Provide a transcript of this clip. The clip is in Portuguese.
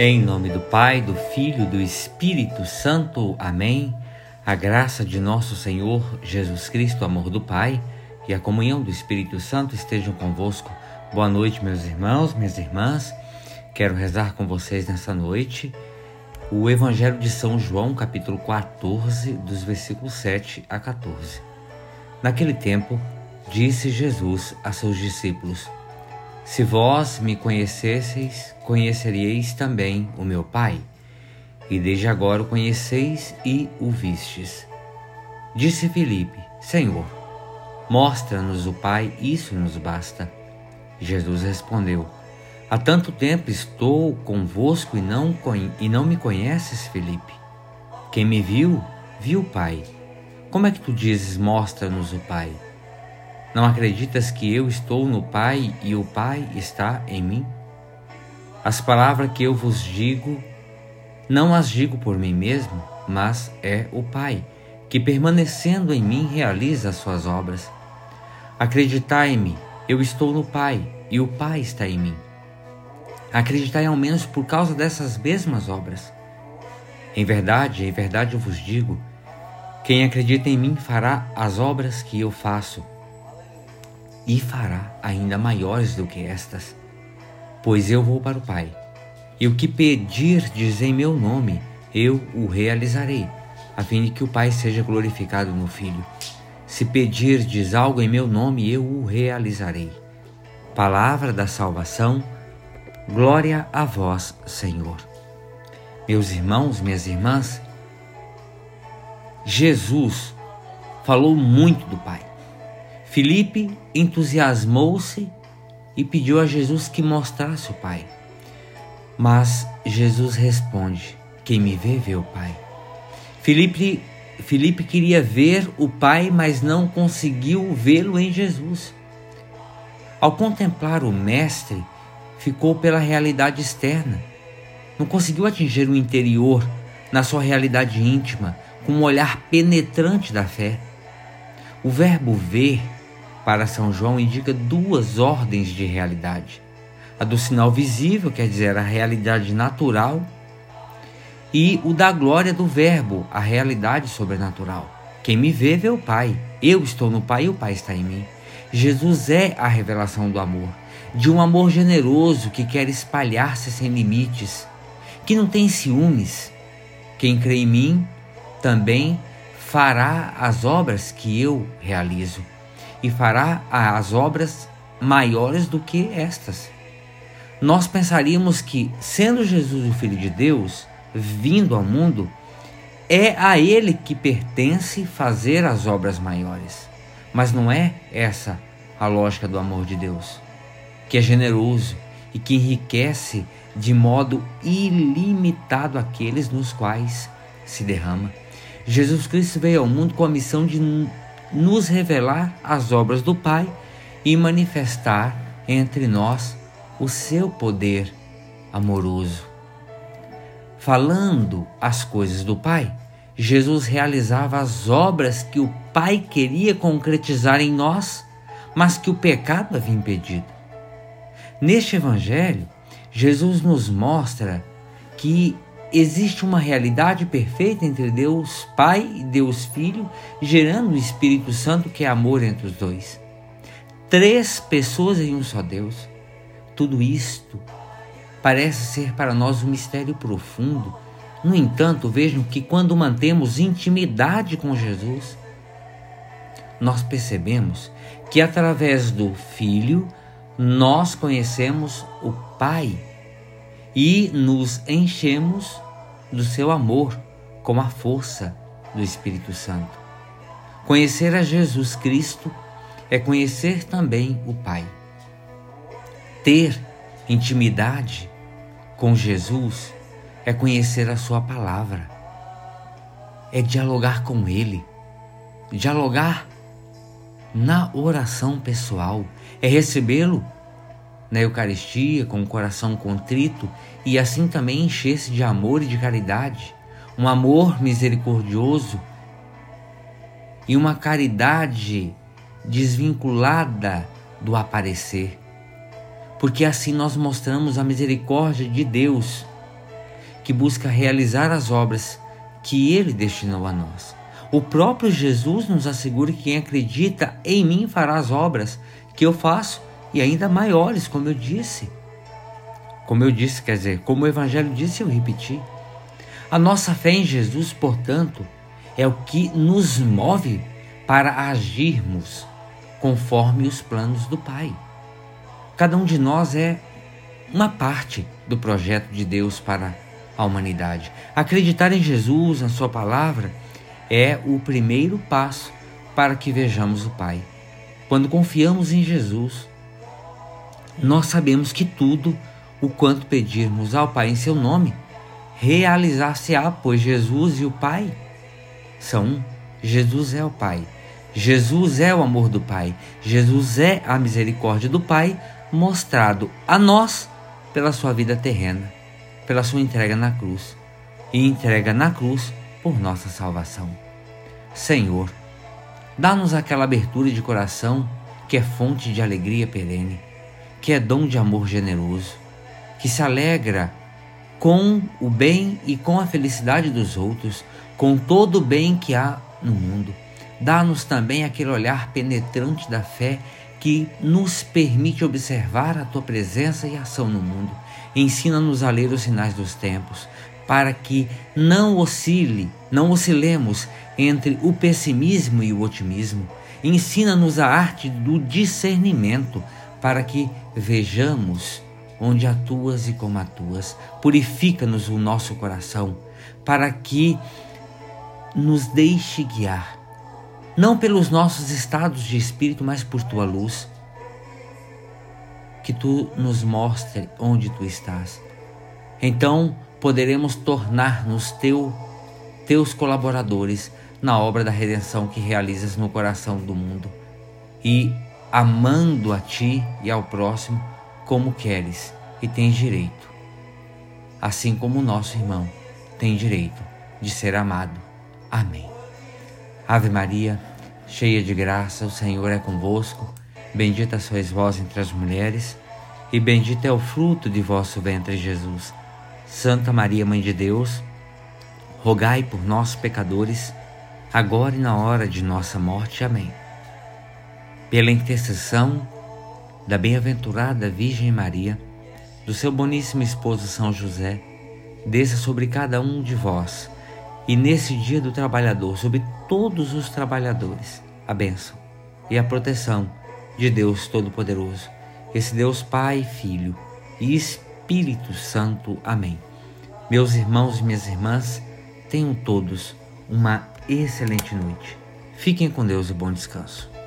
Em nome do Pai, do Filho do Espírito Santo. Amém. A graça de nosso Senhor Jesus Cristo, o amor do Pai e a comunhão do Espírito Santo estejam convosco. Boa noite, meus irmãos, minhas irmãs. Quero rezar com vocês nessa noite o Evangelho de São João, capítulo 14, dos versículos 7 a 14. Naquele tempo, disse Jesus a seus discípulos: Se vós me conhecesseis, conheceríeis também o meu Pai, e desde agora o conheceis e o vistes. Disse Filipe: Senhor, mostra-nos o Pai, isso nos basta. Jesus respondeu: Há tanto tempo estou convosco e não, e não me conheces, Filipe. Quem me viu, viu o Pai. Como é que tu dizes, mostra-nos o Pai? Não acreditas que eu estou no Pai e o Pai está em mim? As palavras que eu vos digo, não as digo por mim mesmo, mas é o Pai, que permanecendo em mim realiza as suas obras. Acreditai-me, eu estou no Pai e o Pai está em mim. Acreditai ao menos por causa dessas mesmas obras. Em verdade, em verdade eu vos digo quem acredita em mim fará as obras que eu faço e fará ainda maiores do que estas, pois eu vou para o Pai. E o que pedirdes em meu nome, eu o realizarei, a fim de que o Pai seja glorificado no Filho. Se pedirdes algo em meu nome, eu o realizarei. Palavra da salvação, glória a vós, Senhor. Meus irmãos, minhas irmãs, Jesus falou muito do Pai. Filipe entusiasmou-se e pediu a Jesus que mostrasse o Pai. Mas Jesus responde: Quem me vê, vê o Pai. Filipe, Filipe queria ver o Pai, mas não conseguiu vê-lo em Jesus. Ao contemplar o Mestre, ficou pela realidade externa. Não conseguiu atingir o interior, na sua realidade íntima, com um olhar penetrante da fé. O verbo ver, para São João, indica duas ordens de realidade: a do sinal visível, quer dizer, a realidade natural, e o da glória do Verbo, a realidade sobrenatural. Quem me vê, vê o Pai. Eu estou no Pai e o Pai está em mim. Jesus é a revelação do amor, de um amor generoso que quer espalhar-se sem limites, que não tem ciúmes. Quem crê em mim também fará as obras que eu realizo e fará as obras maiores do que estas. Nós pensaríamos que, sendo Jesus o Filho de Deus, vindo ao mundo, é a Ele que pertence fazer as obras maiores. Mas não é essa a lógica do amor de Deus, que é generoso e que enriquece de modo ilimitado aqueles nos quais se derrama. Jesus Cristo veio ao mundo com a missão de nos revelar as obras do Pai e manifestar entre nós o seu poder amoroso. Falando as coisas do Pai, Jesus realizava as obras que o Pai queria concretizar em nós, mas que o pecado havia impedido. Neste Evangelho, Jesus nos mostra que existe uma realidade perfeita entre Deus Pai e Deus Filho, gerando o Espírito Santo, que é amor entre os dois. Três pessoas em um só Deus. Tudo isto parece ser para nós um mistério profundo. No entanto, vejam que quando mantemos intimidade com Jesus, nós percebemos que através do Filho nós conhecemos o Pai e nos enchemos do seu amor com a força do Espírito Santo. Conhecer a Jesus Cristo é conhecer também o Pai. Ter intimidade com Jesus é conhecer a Sua palavra, é dialogar com Ele, dialogar na oração pessoal, é recebê-lo na Eucaristia com o coração contrito e assim também encher-se de amor e de caridade, um amor misericordioso e uma caridade desvinculada do aparecer. Porque assim nós mostramos a misericórdia de Deus que busca realizar as obras que ele destinou a nós. O próprio Jesus nos assegura que quem acredita em mim fará as obras que eu faço e ainda maiores, como eu disse. Como eu disse, quer dizer, como o Evangelho disse, eu repeti. A nossa fé em Jesus, portanto, é o que nos move para agirmos conforme os planos do Pai. Cada um de nós é uma parte do projeto de Deus para a humanidade. Acreditar em Jesus, na Sua palavra, é o primeiro passo para que vejamos o Pai. Quando confiamos em Jesus, nós sabemos que tudo o quanto pedirmos ao Pai em seu nome, realizar-se-á, pois Jesus e o Pai são um. Jesus é o Pai. Jesus é o amor do Pai. Jesus é a misericórdia do Pai mostrado a nós pela sua vida terrena, pela sua entrega na cruz e entrega na cruz por nossa salvação. Senhor, dá-nos aquela abertura de coração que é fonte de alegria perene, que é dom de amor generoso, que se alegra com o bem e com a felicidade dos outros, com todo o bem que há no mundo. Dá-nos também aquele olhar penetrante da fé que nos permite observar a tua presença e ação no mundo. Ensina-nos a ler os sinais dos tempos, para que não oscile, não oscilemos entre o pessimismo e o otimismo. Ensina-nos a arte do discernimento, para que vejamos onde atuas e como atuas. Purifica-nos o nosso coração, para que nos deixe guiar não pelos nossos estados de espírito, mas por tua luz. Que tu nos mostre onde tu estás. Então poderemos tornar-nos teu, teus colaboradores na obra da redenção que realizas no coração do mundo e amando a ti e ao próximo como queres e tens direito, assim como o nosso irmão tem direito de ser amado. Amém. Ave Maria, cheia de graça, o Senhor é convosco. Bendita sois vós entre as mulheres, e bendito é o fruto de vosso ventre, Jesus. Santa Maria, Mãe de Deus, rogai por nós, pecadores, agora e na hora de nossa morte. Amém. Pela intercessão da bem-aventurada Virgem Maria, do seu boníssimo esposo São José, desça sobre cada um de vós e nesse dia do trabalhador, sobre todos os trabalhadores, a bênção e a proteção de Deus Todo-Poderoso, esse Deus Pai, Filho e Espírito Santo. Amém. Meus irmãos e minhas irmãs, tenham todos uma excelente noite. Fiquem com Deus e bom descanso.